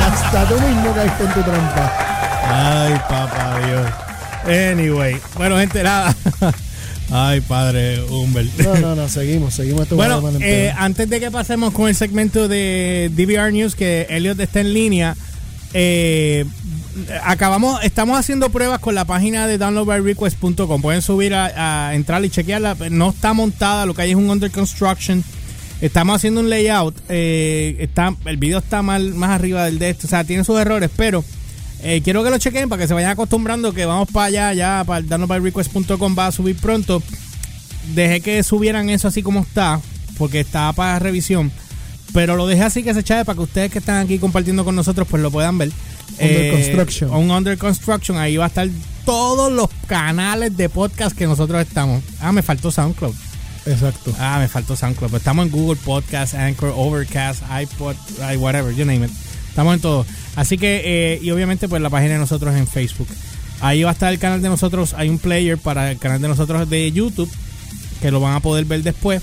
Hasta tú mismo caíste en tu trampa. Ay, papá Dios. Anyway, bueno, gente, nada. Ay, padre Humbert. No, no, no, seguimos, seguimos esto. Bueno, eh, antes de que pasemos con el segmento de DVR News, que Elliot está en línea, eh, acabamos, estamos haciendo pruebas con la página de downloadbyrequest.com. Pueden subir a, entrar y chequearla. No está montada, lo que hay es un under construction. Estamos haciendo un layout. Eh, está, el video está mal, más arriba del de esto. O sea, tiene sus errores, pero eh, quiero que lo chequen para que se vayan acostumbrando que vamos para allá, ya para downloadbyrequest.com va a subir pronto. Dejé que subieran eso así como está, porque está para revisión. Pero lo dejé así que se eche para que ustedes que están aquí compartiendo con nosotros pues lo puedan ver. Under eh, Construction. Un Under Construction. Ahí va a estar todos los canales de podcast que nosotros estamos. Ah, me faltó SoundCloud. Exacto. Ah, me faltó SoundCloud. Pues estamos en Google Podcast, Anchor, Overcast, iPod, whatever, you name it. Estamos en todo. Así que, eh, y obviamente, pues la página de nosotros en Facebook. Ahí va a estar el canal de nosotros. Hay un player para el canal de nosotros de YouTube que lo van a poder ver después.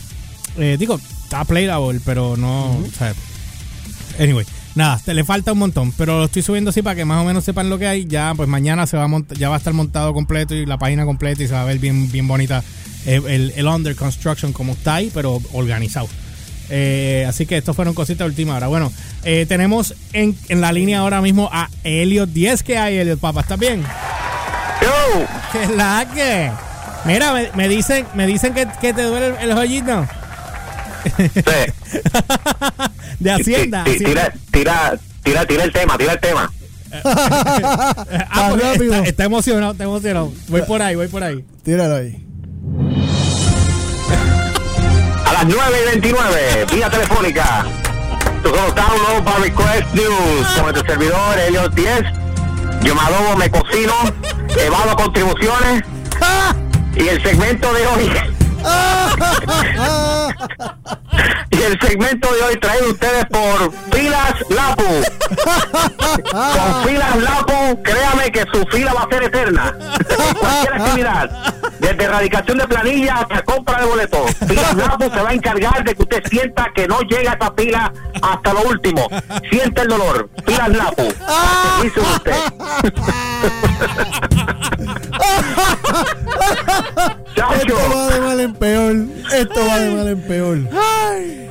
Eh, digo, está playable, pero no. anyway, nada, te le falta un montón. Pero lo estoy subiendo así para que más o menos sepan lo que hay. Ya, pues mañana se va a ya va a estar montado completo y la página completa y se va a ver bien, bien bonita eh, el, el under construction como está ahí, pero organizado. Eh, así que esto fueron cositas de última hora. Bueno, eh, tenemos en, en, la línea ahora mismo a Elliot 10. que hay, Elliot, papá? ¿Estás bien? Yo. ¿Qué es la que? Mira, me, dicen, me dicen que, que te duele el, joyito. Sí. de Hacienda. Tira, tira, tira, tira el tema, tira el tema. ah, pues, está, está, emocionado, está emocionado. Voy por ahí, voy por ahí. Tíralo ahí. 9 y 29, vía telefónica. Nosotros download para Request News con nuestro servidor Helios 10. Yo me adobo, me cocino, evado contribuciones. Y el segmento de hoy. Y el segmento de hoy trae ustedes por Filas Lapu. Con Filas Lapu, créame que su fila va a ser eterna. cualquier actividad. Desde erradicación de planilla hasta compra de boletos. Filas Lapu se va a encargar de que usted sienta que no llega esta fila hasta lo último. Siente el dolor. Filas Lapu. Dice usted. Esto va de mal en peor. Esto va de mal en peor.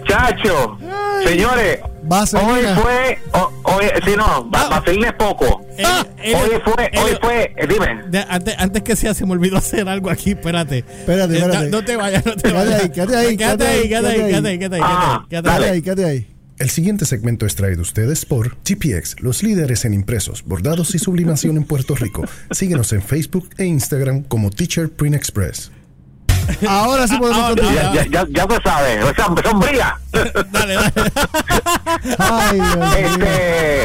Chacho, señores, hoy fue, hoy, si no, ah. es poco. Eh, eh, hoy fue, hoy fue, eh, dime. antes, antes que sea, se me olvidó hacer algo aquí, espérate. Espérate, espérate. no te vayas, no te vayas. Quédate ahí, quédate ahí, quédate ahí, quédate ahí, quédate ahí, quédate ahí, quédate ahí. El siguiente segmento es traído ustedes por GPX, los líderes en impresos, bordados y sublimación en Puerto Rico. Síguenos en Facebook e Instagram como Teacher Print Express. Ahora sí podemos continuar. Ya, ya, ya, se sabe, sombría. dale, dale. Ay, este,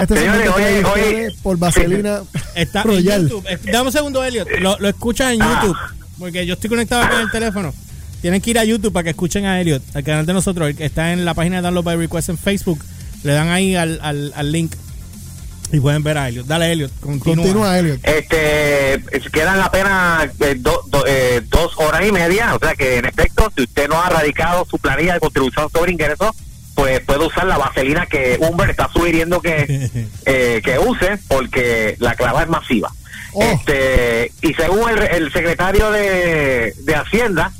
este señores, hoy, hoy, por Vaselina está Royal. En YouTube. Dame un segundo, Elliot. Lo, lo escuchas en ah. YouTube. Porque yo estoy conectado con el teléfono. Tienen que ir a YouTube para que escuchen a Elliot, al canal de nosotros, que está en la página de Download by Request en Facebook. Le dan ahí al, al, al link y pueden ver a Elliot. Dale, Elliot. Continúa, continúa Elliot. Este, quedan apenas eh, eh, dos horas y media. O sea que, en efecto, si usted no ha radicado su planilla de contribución sobre ingresos, pues puede usar la vaselina que Humber está sugiriendo que, eh, que use, porque la clava es masiva. Oh. Este, y según el, el secretario de, de Hacienda,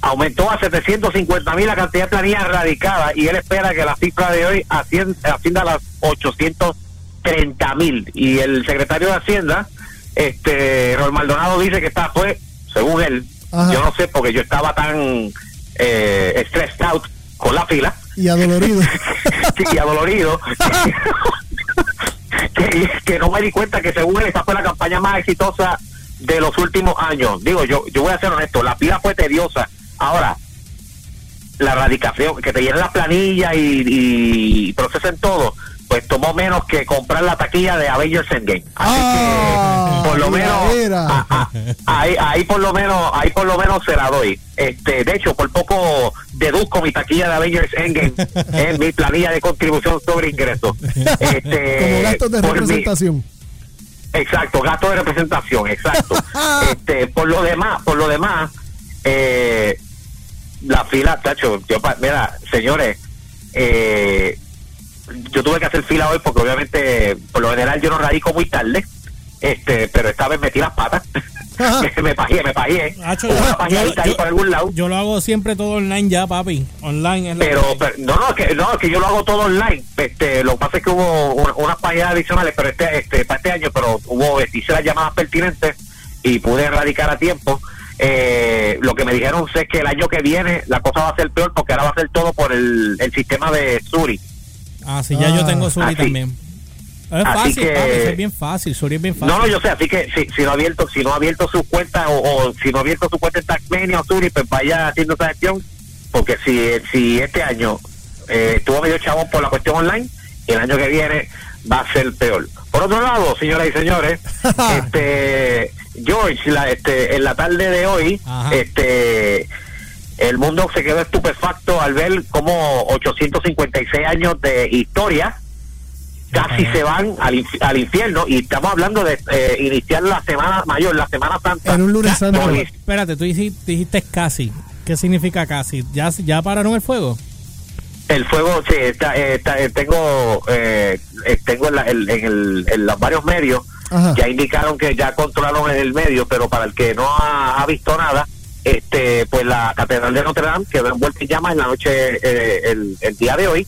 aumentó a 750 mil la cantidad de planillas radicadas y él espera que la cifra de hoy ascienda, a las 830 mil. Y el secretario de Hacienda, este, Rol Maldonado, dice que está, fue, según él, yo no sé, porque yo estaba tan eh, stressed out con la fila. Y adolorido. y adolorido. que, que no me di cuenta que según él esta fue la campaña más exitosa de los últimos años. Digo, yo, yo voy a ser honesto, la pila fue tediosa. Ahora, la radicación, que te llenen la planilla y, y procesen todo, pues tomó menos que comprar la taquilla de Avengers Endgame. Así que ah, por lo menos ahí, ahí por lo menos ahí por lo menos se la doy. Este, de hecho, por poco deduzco mi taquilla de Avengers Endgame en mi planilla de contribución sobre ingresos. Este, Como gastos de representación. exacto, gasto de representación, exacto. este, por lo demás, por lo demás, eh, la fila, tacho, yo, mira, señores, eh, yo tuve que hacer fila hoy porque obviamente, por lo general yo no radico muy tarde, este, pero esta vez metí las patas. me pagué, me pagué. Una pajeadita ahí por algún lado. Yo lo hago siempre todo online ya, papi. Online es Pero, pero- no, no, que, no, que yo lo hago todo online. Este, lo que pasa es que hubo una- unas páginas adicionales, pero este, este, para este año, pero hubo, hice las llamadas pertinentes y pude erradicar a tiempo. Eh, lo que me dijeron es que el año que viene la cosa va a ser peor porque ahora va a ser todo por el, el sistema de Suri. Ah, sí, ya yo Ah, tengo Suri así- también. Es así fácil, que- papi, es bien fácil. Suri es bien fácil. No, no, yo sé, así que si, si no ha abierto, si no ha abierto su cuenta o, o si no ha abierto su cuenta en Taxmania o Suri, pues vaya haciendo esa gestión, porque si, si este año eh, estuvo medio chabón por la cuestión online, el año que viene va a ser peor. Por otro lado, señoras y señores, este George, la, este, en la tarde de hoy, Ajá. este el mundo se quedó estupefacto al ver como 856 años de historia casi se van al, al infierno y estamos hablando de eh, iniciar la semana mayor, la semana santa. En un lunes santo. Espérate, tú dijiste, dijiste casi. ¿Qué significa casi? ¿Ya, ¿Ya pararon el fuego? El fuego, sí, está, eh, está, eh, tengo, eh, eh, tengo en, la- en- en el- en los varios medios, Ajá. ya indicaron que ya controlaron el medio, pero para el que no ha, ha visto nada, este, pues la Catedral de Notre Dame quedó envuelta en llamas en la noche, eh, el, el día de hoy.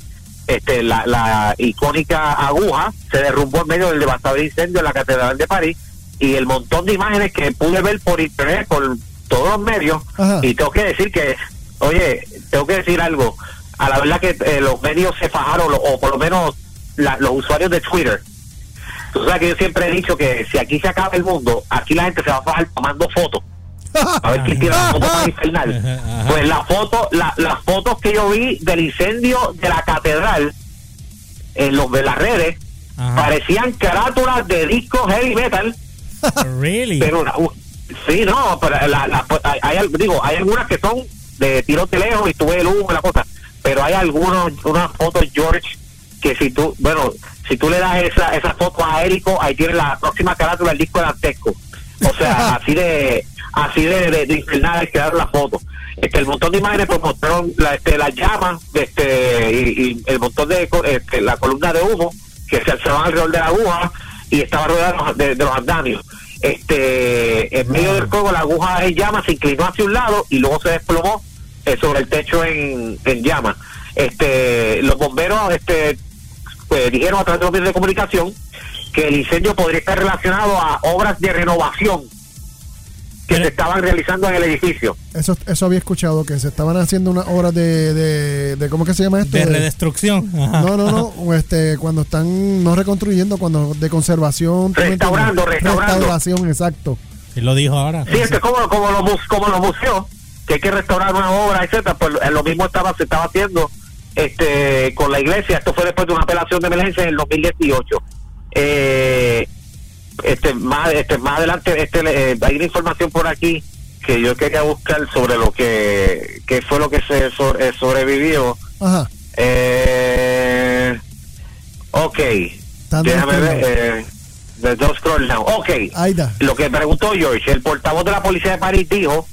Este, la, la icónica aguja se derrumbó en medio del devastador incendio en la Catedral de París y el montón de imágenes que pude ver por internet, por todos los medios, Ajá. y tengo que decir que, oye, tengo que decir algo, a la verdad que eh, los medios se fajaron, lo- o por lo menos la- los usuarios de Twitter. Tú sabes que yo siempre he dicho que si aquí se acaba el mundo, aquí la gente se va a fajar tomando fotos. A ver quién tiene la foto más infernal. Pues la foto, la- las fotos que yo vi del incendio de la catedral en los de las redes Ajá. parecían carátulas de discos heavy metal Really? pero una- sí no pero la, la- hay, digo hay algunas que son de tiro de lejos y tú ves el humo y la cosa pero hay algunos unas fotos George que si tú bueno si tú le das esa esa foto a Érico ahí tiene la próxima carátula del disco de Antesco o sea así de así de, de, de infernales quedaron las fotos este el montón de imágenes pues mostraron la, este, las llamas este y, el montón de este, la columna de humo que se alzaban alrededor de la aguja y estaba rodeada de, de los andamios. Este en medio del fuego la aguja en llamas se inclinó hacia un lado y luego se desplomó eh, sobre el techo en, en llamas. Este los bomberos este pues, dijeron a través de los medios de comunicación que el incendio podría estar relacionado a obras de renovación que Pero- se estaban realizando en el edificio. Eso, eso había escuchado, que se estaban haciendo unas obras de, de, de- ¿cómo que se llama esto? de De- redestrucción. Ajá. no, no, no, este, cuando están no reconstruyendo, cuando de conservación. Restaurando, restaurando. Restauración, exacto. Sí lo dijo ahora. Sí, es que como, como, los, como los museos, que hay que restaurar una obra, etcétera, pues eh, lo mismo estaba se estaba haciendo este con la iglesia. Esto fue después de una apelación de emergencia en el 2018. Eh, este más este más adelante este eh, hay una información por aquí que yo quería buscar sobre lo que qué fue lo que se so- eh, sobrevivió. Ajá. Eh, ok, déjame ver. Eh, the scroll now. Ok. Ahí. Lo que preguntó George, el portavoz de la policía de París dijo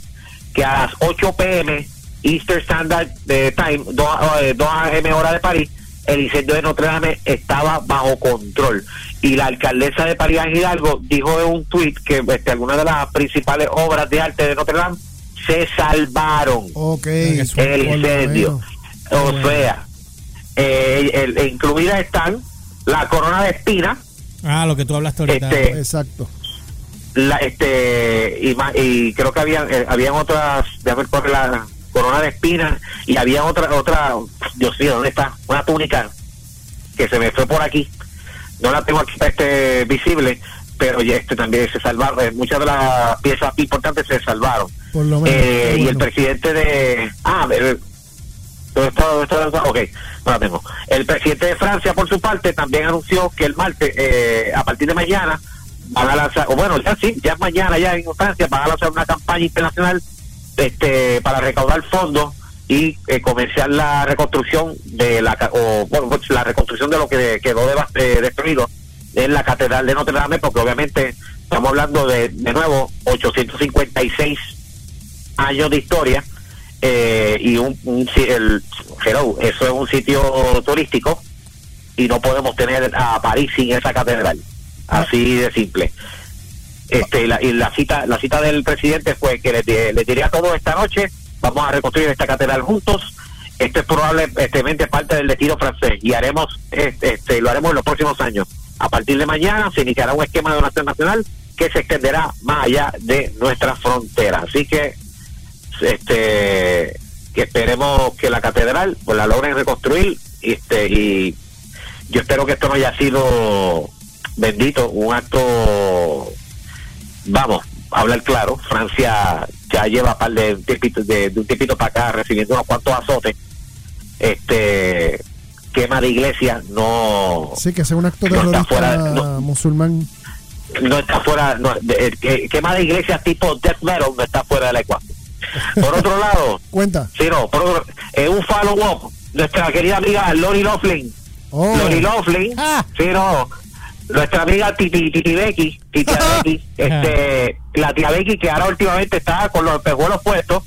que a las 8 pm Eastern Standard eh, Time, 2, am hora de París, el incendio de Notre Dame estaba bajo control. Y la alcaldesa de Ángel Hidalgo, dijo en un tuit que este, algunas de las principales obras de arte de Notre Dame se salvaron Ok. que es un- en el incendio. O sea, eh, el- el- incluidas están la corona de espina, Ah, lo que tú hablaste ahorita. Este- Exacto. la, este y, ma- y creo que habían eh, habían otras déjame ver por la corona de espinas y había otra otra Dios mío dónde está una túnica que se me fue por aquí no la tengo aquí este visible pero ya este también se salvaron eh, muchas de las piezas importantes se salvaron Por lo menos. Eh, y el presidente de ah eh, ¿dónde está, dónde está, dónde está? ok no la tengo el presidente de Francia por su parte también anunció que el martes eh, a partir de mañana van a lanzar o bueno ya sí ya mañana ya en Francia van a lanzar una campaña internacional este para recaudar fondos y eh, comenzar la reconstrucción de la o bueno pues, la reconstrucción de lo que quedó deva- eh, destruido en la catedral de Notre Dame porque obviamente estamos hablando de de nuevo 856 años de historia eh, y un, un el, eso es un sitio turístico y no podemos tener a París sin esa catedral. Así de simple. Este, la, y la cita la cita del presidente fue que le, di- le diría a todos esta noche, vamos a reconstruir esta catedral juntos. Esto es probablemente parte del destino francés y haremos este, este, lo haremos en los próximos años. A partir de mañana se iniciará un esquema de donación nacional que se extenderá más allá de nuestras fronteras. Así que este que esperemos que la catedral pues la logren reconstruir este y yo espero que esto no haya sido bendito un acto vamos hablar claro Francia ya lleva par de un tiempito de, de un tiempito para acá recibiendo unos cuantos azotes este quema de iglesia no Sí, que sea un acto No está terrorista fuera, no. musulmán. no está fuera, no, el quema de iglesias tipo death metal no está fuera de la ecuación. Por otro lado, Cuenta. sí, no, por otro, eh, un follow-up, nuestra querida amiga Lori Loughlin, Oh. Lori Loughlin, Ah. sí, no, nuestra amiga Titi, Titi Becky, Titi Becky, este, la tía Becky que ahora últimamente está con los espejuelos puestos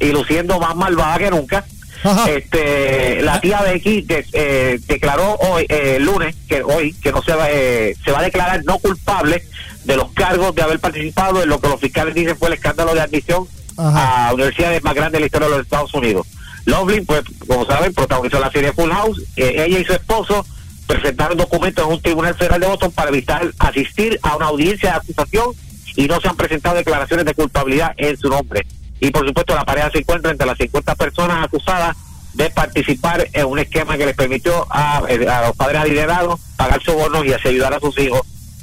y luciendo más malvada que nunca. Ajá. Este, la tía Becky de- eh, declaró hoy, eh, el lunes, que hoy, que no se va, eh, se va a declarar no culpable de los cargos de haber participado en lo que los fiscales dicen fue el escándalo de admisión Ajá. a universidades más grandes de la historia de los Estados Unidos. Loveland, pues, como saben, protagonizó la serie Full House. Eh, ella y su esposo presentaron documentos en un tribunal federal de Boston para evitar asistir a una audiencia de acusación y no se han presentado declaraciones de culpabilidad en su nombre. Y por supuesto, la pareja se encuentra entre las 50 personas acusadas de participar en un esquema que les permitió a, eh, a los padres adinerados pagar sobornos y así ayudar a sus hijos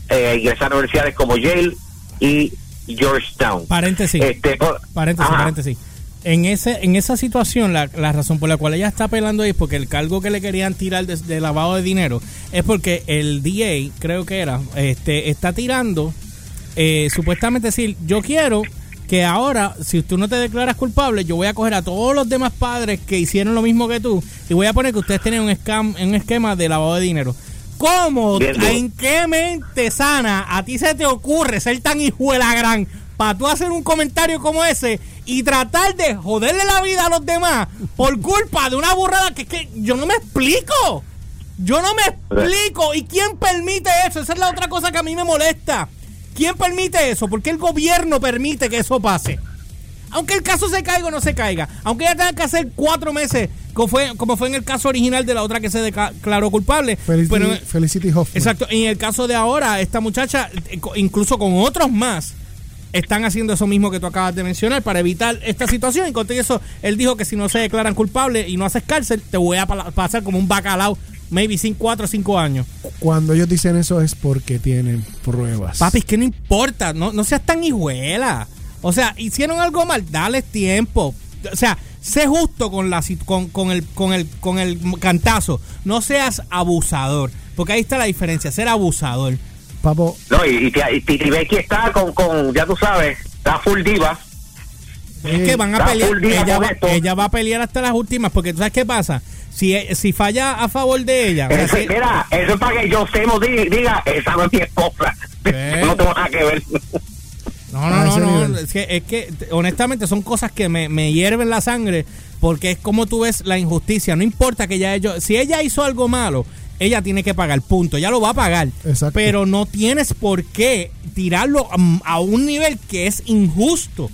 eh, a ingresar a universidades como Yale y Georgetown. Paréntesis. Este, por- Paréntesis, Ajá. paréntesis. En ese, en esa situación, la, la razón por la cual ella está apelando ahí es porque el cargo que le querían tirar de, de lavado de dinero es porque el DA, creo que era, este, está tirando, eh, supuestamente decir, yo quiero que ahora, si tú no te declaras culpable, yo voy a coger a todos los demás padres que hicieron lo mismo que tú y voy a poner que ustedes tienen un, scam, un esquema de lavado de dinero. ¿Cómo? Bien. ¿En qué mente sana a ti se te ocurre ser tan hijo de la gran para tú hacer un comentario como ese y tratar de joderle la vida a los demás por culpa de una burrada que, que yo no me explico? Yo no me explico. ¿Y quién permite eso? Esa es la otra cosa que a mí me molesta. ¿Quién permite eso? ¿Por qué el gobierno permite que eso pase? Aunque el caso se caiga o no se caiga, aunque ella tenga que hacer cuatro meses, como fue, como fue en el caso original de la otra que se declaró culpable. Felicity, pero- Felicity Hoffman. Exacto, en el caso de ahora, esta muchacha, eh, incluso con otros más, están haciendo eso mismo que tú acabas de mencionar para evitar esta situación. Y con eso, él dijo que si no se declaran culpables y no haces cárcel, te voy a pasar como un bacalao, maybe sin cuatro o cinco años. Cuando ellos dicen eso es porque tienen pruebas. Papi, es que no importa, no, no seas tan hijuela. O sea, hicieron algo mal, dale tiempo. O sea, sé justo con la con, con el con el con el cantazo. No seas abusador, porque ahí está la diferencia, ser abusador. Papo, No, y, y, y Titi Becky está con, con, ya tú sabes, está full diva. Es que van a Está pelear, ella va, esto. ella va a pelear hasta las últimas, porque tú sabes qué pasa. Si, si falla a favor de ella, o sea, Eso, si- mira, eso es para que yo Semo diga, diga, esa no es mi esposa. ¿Qué? no tengo nada que ver. No, no, no, no. Es que, es que honestamente son cosas que me, me hierven la sangre porque es como tú ves la injusticia. No importa que ella hecho, si ella hizo algo malo, ella tiene que pagar, punto. Ella lo va a pagar. Exacto. Pero no tienes por qué tirarlo a, a un nivel que es injusto.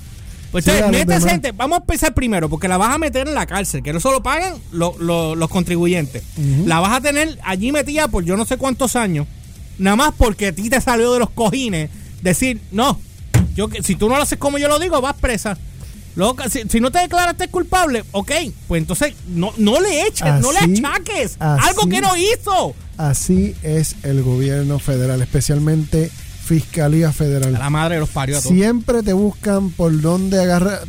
Pues Sí, entonces, metes gente, vamos a empezar primero, porque la vas a meter en la cárcel, que no solo pagan lo- lo- los contribuyentes. La vas a tener allí metida por yo no sé cuántos años, nada más porque a ti te salió de los cojines decir, no, yo que- si tú no lo haces como yo lo digo, vas presa. Luego, si, si no te declaraste culpable, ok, pues entonces no, no le eches, no le achaques así- algo que no hizo. así es el gobierno federal, especialmente Fiscalía A Federal. la madre de los parió a todos. Siempre te buscan por dónde agarrar.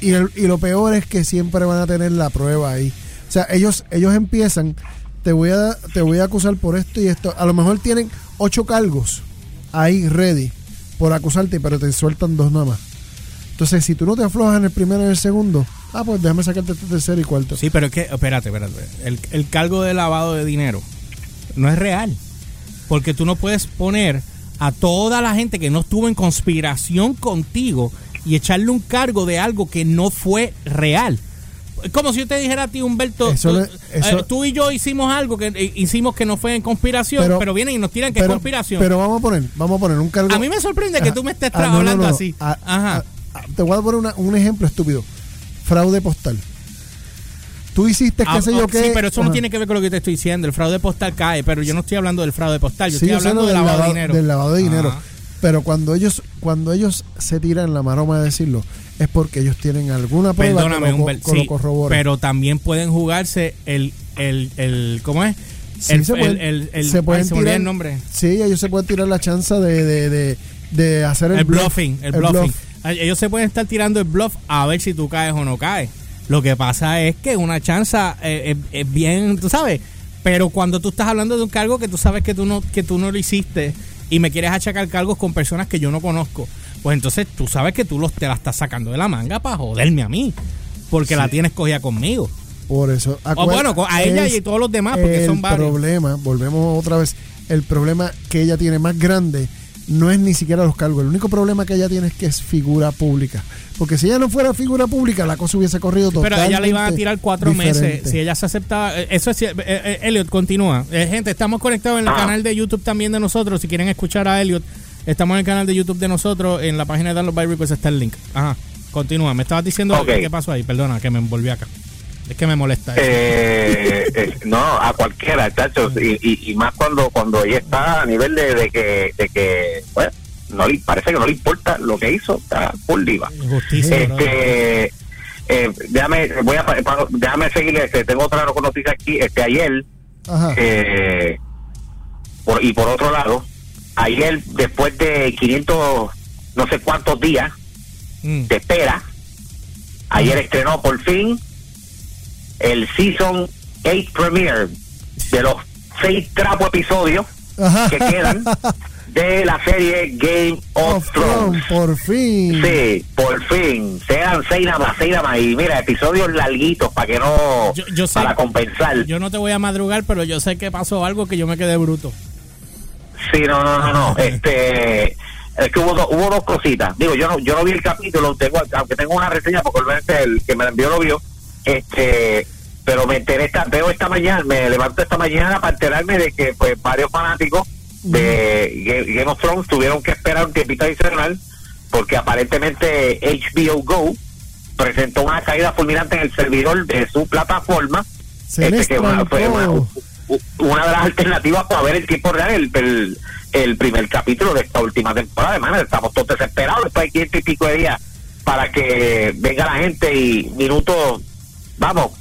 Y, el- y lo peor es que siempre van a tener la prueba ahí. O sea, ellos, ellos empiezan, te voy, a, te voy a acusar por esto y esto. A lo mejor tienen ocho cargos ahí ready por acusarte, pero te sueltan dos nada más. Entonces, si tú no te aflojas en el primero y en el segundo, ah, pues déjame sacarte este tercero y cuarto. Sí, pero es que, espérate, espérate. El, el cargo de lavado de dinero no es real. Porque tú no puedes poner a toda la gente que no estuvo en conspiración contigo y echarle un cargo de algo que no fue real. Es como si yo te dijera a ti, Humberto, Eso tú, le- eso- eh, tú y yo hicimos algo que eh, hicimos que no fue en conspiración, pero, Pero- vienen y nos tiran que es conspiración. pero vamos a poner, vamos a poner un cargo. a mí me sorprende que tú me estés Ah, no, hablando no. así. Ah, Ajá. ah, ah, te voy a poner una- un ejemplo estúpido. Fraude postal. Tú hiciste Ah, qué sé oh, yo qué. Sí, pero eso no tiene que ver con lo que te estoy diciendo. El fraude postal cae, pero yo no estoy hablando del fraude postal, yo Sí, estoy sé hablando del del lavado de dinero. Del lavado de dinero. Ajá. Pero cuando ellos, cuando ellos se tiran la maroma de decirlo, es porque ellos tienen alguna prueba Perdóname, que lo, co- Humbert, que sí, lo corrobore. pero también pueden jugarse el, el, el ¿cómo es? Sí, el, se pueden- el- el- se ay, pueden se tirar- el nombre. Sí, ellos se pueden tirar la chance de, de, de, de hacer el, El, bluff, bluffing, el, el bluffing. bluff. Ellos se pueden estar tirando el bluff a ver si tú caes o no caes. Lo que pasa es que una chance eh, eh, es bien, tú sabes, pero cuando tú estás hablando de un cargo que tú sabes que tú no que tú no lo hiciste y me quieres achacar cargos con personas que yo no conozco, pues entonces tú sabes que tú los te la estás sacando de la manga para joderme a mí, porque la tienes cogida conmigo. Por eso. O bueno, a ella y todos los demás, porque el son varios. problema, volvemos otra vez, el problema que ella tiene más grande no es ni siquiera los cargos. El único problema que ella tiene es que es figura pública. Porque si ella no fuera figura pública, la cosa hubiese corrido Pero totalmente a ella le iban a tirar cuatro meses si ella se aceptaba. eh, Eso es. eh, eh, Elliot, continúa. Eh, gente, estamos conectados en el Ah. canal de YouTube también de nosotros. Si quieren escuchar a Elliot, estamos en el canal de YouTube de nosotros. En la página de Download by Request está el link. Ajá. Continúa. Me estabas diciendo Ok. qué pasó ahí. Perdona, que me envolví acá. Es que me molesta eso. Eh, eh, no, a cualquiera, chachos, y, y, y más cuando cuando ella está a nivel de, de que, de que bueno, no le, parece que no le importa lo que hizo, está full diva. Justicia. Este, eh, déjame, voy a, déjame seguir, este, tengo otra noticia aquí, este, ayer, eh, por, y por otro lado, ayer, después de 500, no sé cuántos días Mm. de espera, ayer estrenó por fin el Season 8 Premiere de los seis trapos episodios Ajá. que quedan de la serie Game of Of Thrones. Thrones, por fin. Sí, por fin. Sean seis nada más, seis nada más. Y mira, episodios larguitos para que no. Yo- yo sé- para compensar. Yo no te voy a madrugar, pero yo sé que pasó algo que yo me quedé bruto. Sí, no, no, no, no. Este. Es que hubo, do- hubo dos cositas. Digo, yo no, yo no vi el capítulo, tengo, aunque tengo una reseña, porque obviamente el que me la envió lo vio. Este. Pero me enteré, esta, veo esta mañana, me levanto esta mañana para enterarme de que pues varios fanáticos de Ga- Game of Thrones tuvieron que esperar un tiempito adicional porque aparentemente HBO Go presentó una caída fulminante en el servidor de su plataforma Se este, que una, fue una, de las alternativas para ver el tiempo real, el, el, el primer capítulo de esta última temporada. Hermano, estamos todos desesperados después de 500 y pico de días para que venga la gente y minutos, vamos,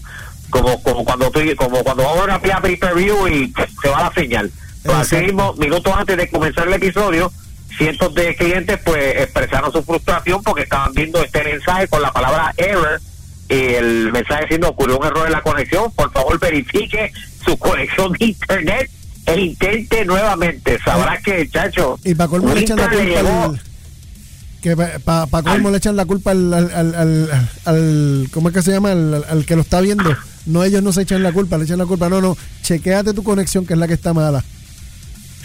como como cuando tú, como cuando vamos a una pay per view y se va la señal. Pues así mismo, minutos antes de comenzar el episodio, cientos de clientes pues expresaron su frustración porque estaban viendo este mensaje con la palabra error y el mensaje diciendo ocurrió un error en la conexión, por favor verifique su conexión de internet e intente nuevamente. Sabrá que, chacho, Y le la culpa al, que para pa, colmo Al- le echan la culpa al, al, al, ¿cómo es que se llama? Al, que lo está viendo. No, ellos no se echan la culpa, le echan la culpa. No, no, chequéate tu conexión que es la que está mala.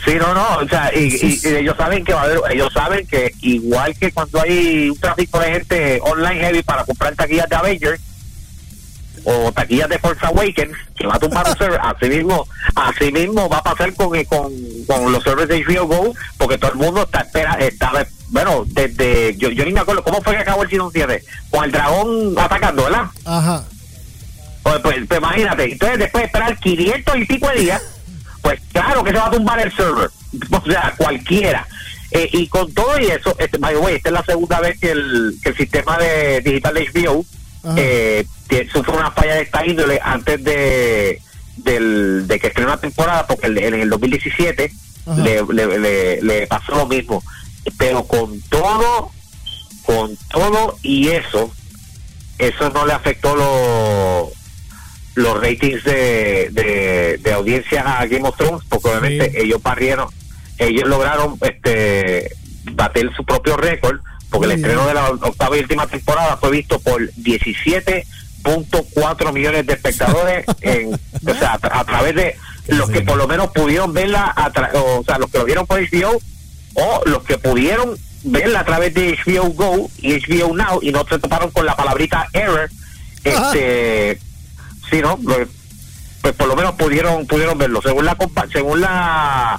Sí, no, no, o sea, y, y- y ellos saben que va a haber, ellos saben que igual que cuando hay un tráfico de gente online heavy para comprar taquillas de Avengers o taquillas de Force Awakens, que va a tumbar un server, así mismo, así mismo va a pasar con, con, con los servers de HBO Go, porque todo el mundo está espera, está, bueno, desde, yo, yo ni me acuerdo, ¿cómo fue que acabó el Season 7? Con el dragón atacando, ¿verdad? Ajá. Pues, pues, pues imagínate, entonces después de esperar 500 y pico de días, pues claro que se va a tumbar el server. O sea, cualquiera. Eh, y con todo y eso, este, by the way, esta es la segunda vez que el, que el sistema de digital de HBO. Eh, sufre una falla de esta índole antes de, del, de que estrene una temporada, porque en el 2017 Ajá. le, le, le- le pasó lo mismo. Pero con todo, con todo y eso, eso no le afectó lo- los ratings de, de, de audiencia a Game of Thrones, porque obviamente Sí. ellos barrieron, ellos lograron este bater su propio récord, porque Muy el bien. estreno de la octava y última temporada fue visto por 17.4 millones de espectadores, en, o sea, a, a través de los que por lo menos pudieron verla, a tra- o sea, los que lo vieron por HBO o los que pudieron verla a través de HBO Go y HBO Now y no se toparon con la palabrita error, este, sí, ¿no? Pues, pues por lo menos pudieron pudieron verlo. Según la compa- según la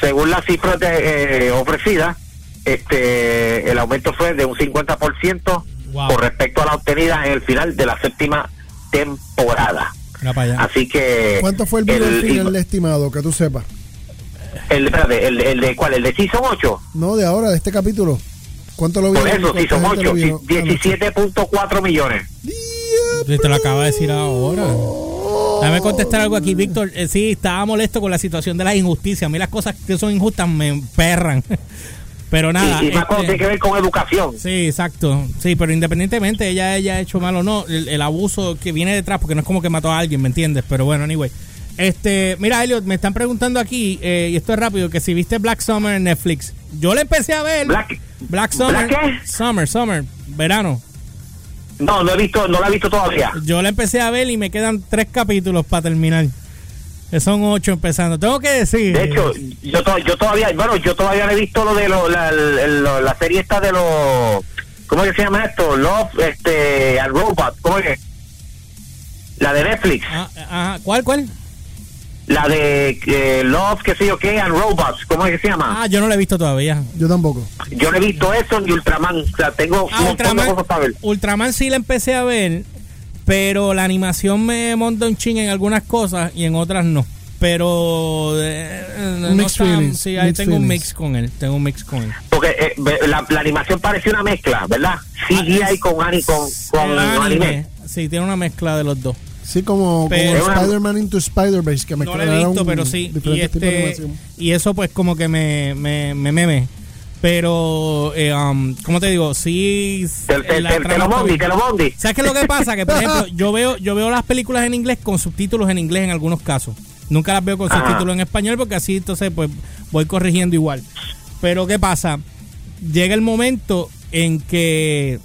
según las cifras de, eh, ofrecidas, este el aumento fue de un 50% Wow. con respecto a la obtenida en el final de la séptima temporada. Así que ¿Cuánto fue el video el- final estimado? Que tú sepas. el, espérate, el, el de cuál, el de Season 8. No, de ahora, de este capítulo. ¿Cuánto lo Por vieron? eso, ¿Cuánta Season gente 8, lo vio? sí, 17.4 millones. Te lo acaba de decir ahora. Déjame contestar algo aquí, Víctor. Eh, sí, estaba molesto con la situación de las injusticias. A mí las cosas que son injustas me emperran. Pero nada. y, y más este, cuando tiene que ver con educación. Sí, exacto. Sí, pero independientemente ella haya hecho mal o no, el, el abuso que viene detrás, porque no es como que mató a alguien, ¿me entiendes? Pero bueno, anyway. Este, mira, Elliot, me están preguntando aquí, eh, y esto es rápido, que si viste Black Summer en Netflix. Yo le empecé a ver. Black- Black Summer. ¿Black? Summer, Summer, verano. No, no he visto, no la he visto todavía. Yo la empecé a ver y me quedan tres capítulos para terminar. Que son ocho empezando. Tengo que decir. De hecho, yo, to- yo todavía, bueno, yo todavía no he visto lo de lo, la, la serie esta de los, ¿cómo es que se llama esto? Love, este, and Robot, ¿cómo es que? La de Netflix, Ah, ajá. ¿Cuál, cuál? la de eh, Love, qué sé yo qué, and Robots, ¿cómo es que se llama? Ah, yo no la he visto todavía. Yo tampoco. Yo no he visto eso ni Ultraman, o sea, tengo Ah, un montón de Ultraman, cosas para ver. Ultraman sí la empecé a ver, pero la animación me monta un ching en algunas cosas y en otras no. Pero eh, no Mixed está- feelings, sí, ahí tengo un mix con él, tengo un mix con él. Porque eh, la, la animación parece una mezcla, ¿verdad? CGI Ah, con, ani, con, con el anime. Sí, tiene una mezcla de los dos. Sí, como, como Spider-Man into Spider-Verse, que me no lo he visto, pero sí. Y, este, y eso pues como que me, me, me meme. Pero, eh, um, ¿cómo te digo? Sí. La trama lo bien. te lo mondi. ¿Sabes qué es lo que pasa? Que, por ejemplo, yo veo, yo veo las películas en inglés con subtítulos en inglés en algunos casos. Nunca las veo con Ajá. subtítulos en español porque así entonces pues voy corrigiendo igual. Pero ¿qué pasa? Llega el momento en que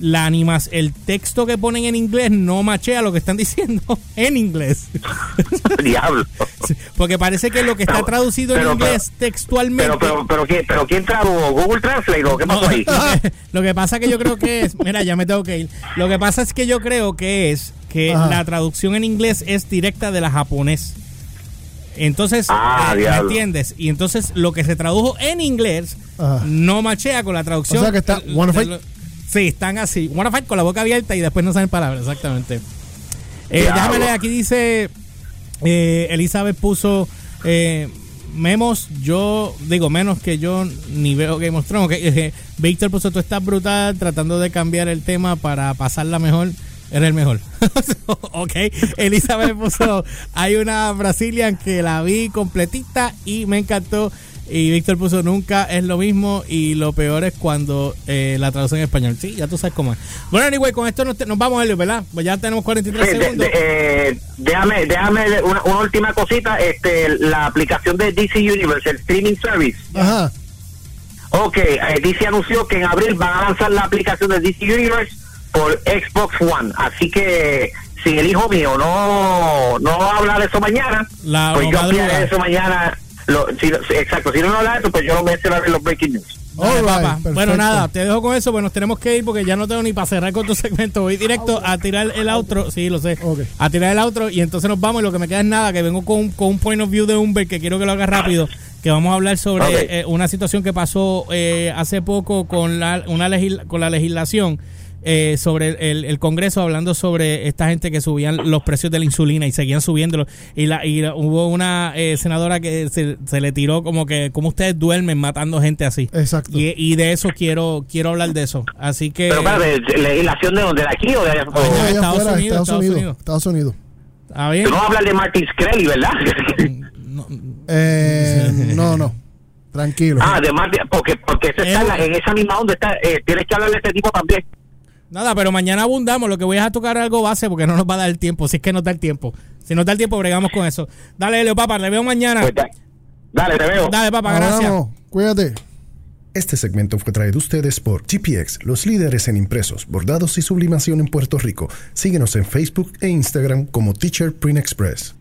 la animas, el texto que ponen en inglés no machea lo que están diciendo en inglés. Diablo. Sí, Porque parece que lo que está Pero- traducido pero- en inglés textualmente. Pero, pero, pero, ¿quién, pero ¿quién tradujo? ¿Google Translate o qué pasó ahí? lo que pasa que yo creo que es, mira, ya me tengo que ir. Lo que pasa es que yo creo que es que Ajá. la traducción en inglés es directa de la japonés. Entonces, Ah, eh, ¿me entiendes? Y entonces lo que se tradujo en inglés Ajá. no machea con la traducción. O sea que está? Sí, están así. Wanna fight con la boca abierta y después no saben palabras, exactamente. Eh, déjame leer, aquí dice eh, Elizabeth puso eh, memos, yo digo menos que yo ni veo Game of Thrones. ok, eh, Víctor puso tú estás brutal tratando de cambiar el tema para pasarla mejor. Eres el mejor. ok. Elizabeth puso hay una Brazilian que la vi completita y me encantó. Y Víctor puso nunca es lo mismo y lo peor es cuando eh, la traducen en español. Sí, ya tú sabes cómo es. Bueno, anyway, con esto nos, te- nos vamos, Helio, ¿verdad? Pues ya tenemos 43 Sí, segundos. de- eh, déjame, déjame una, una última cosita. Este, la aplicación de DC Universe, el streaming service. Ajá. Ok, eh, DC anunció que en abril van a lanzar la aplicación de DC Universe por Xbox One. Así que si el hijo mío no, no habla de eso mañana, La- pues yo hablaré de eso mañana. Lo, si, exacto, si no no habla de eso, pues yo lo mencionaré en los breaking news. Right, papá. Bueno, nada, te dejo con eso, pues nos tenemos que ir porque ya no tengo ni para cerrar con tu segmento. Voy directo a tirar el outro, sí, lo sé. A tirar el outro y entonces nos vamos y lo que me queda es nada, que vengo con, un- con un point of view de Humber que quiero que lo haga rápido, que vamos a hablar sobre eh, una situación que pasó eh, hace poco con la, una con la legislación. Eh, sobre el, el- Congreso hablando sobre esta gente que subían los precios de la insulina y seguían subiéndolo y la y la- hubo una eh, senadora que se, se le tiró como que como ustedes duermen matando gente así Exacto. y, y de eso quiero quiero hablar de eso. Así que. Pero espérate, ¿legislación de dónde? ¿De aquí o de allá? Allá Estados Unidos, Estados Estados Unidos. Unidos. Estados Unidos. No hablar de Martin Screlly, ¿verdad? No, Eh, no, no. Tranquilo. ah, de Martin, porque, porque está en, la- en esa misma onda. Está, eh, tienes que hablar de este tipo también. Nada, pero mañana abundamos. Lo que voy a tocar algo base porque no nos va a dar el tiempo. Si es que nos da el tiempo. Si nos da el tiempo, bregamos con eso. Dale, Leo, papá. Le veo mañana. Pues, da- dale, te veo. Dale, papá. Gracias. Hablamos. Cuídate. Este segmento fue traído a ustedes por GPX, los líderes en impresos, bordados y sublimación en Puerto Rico. Síguenos en Facebook e Instagram como Teacher Print Express.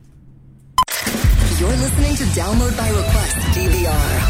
You're listening to Download by Request DVR on AC Rock.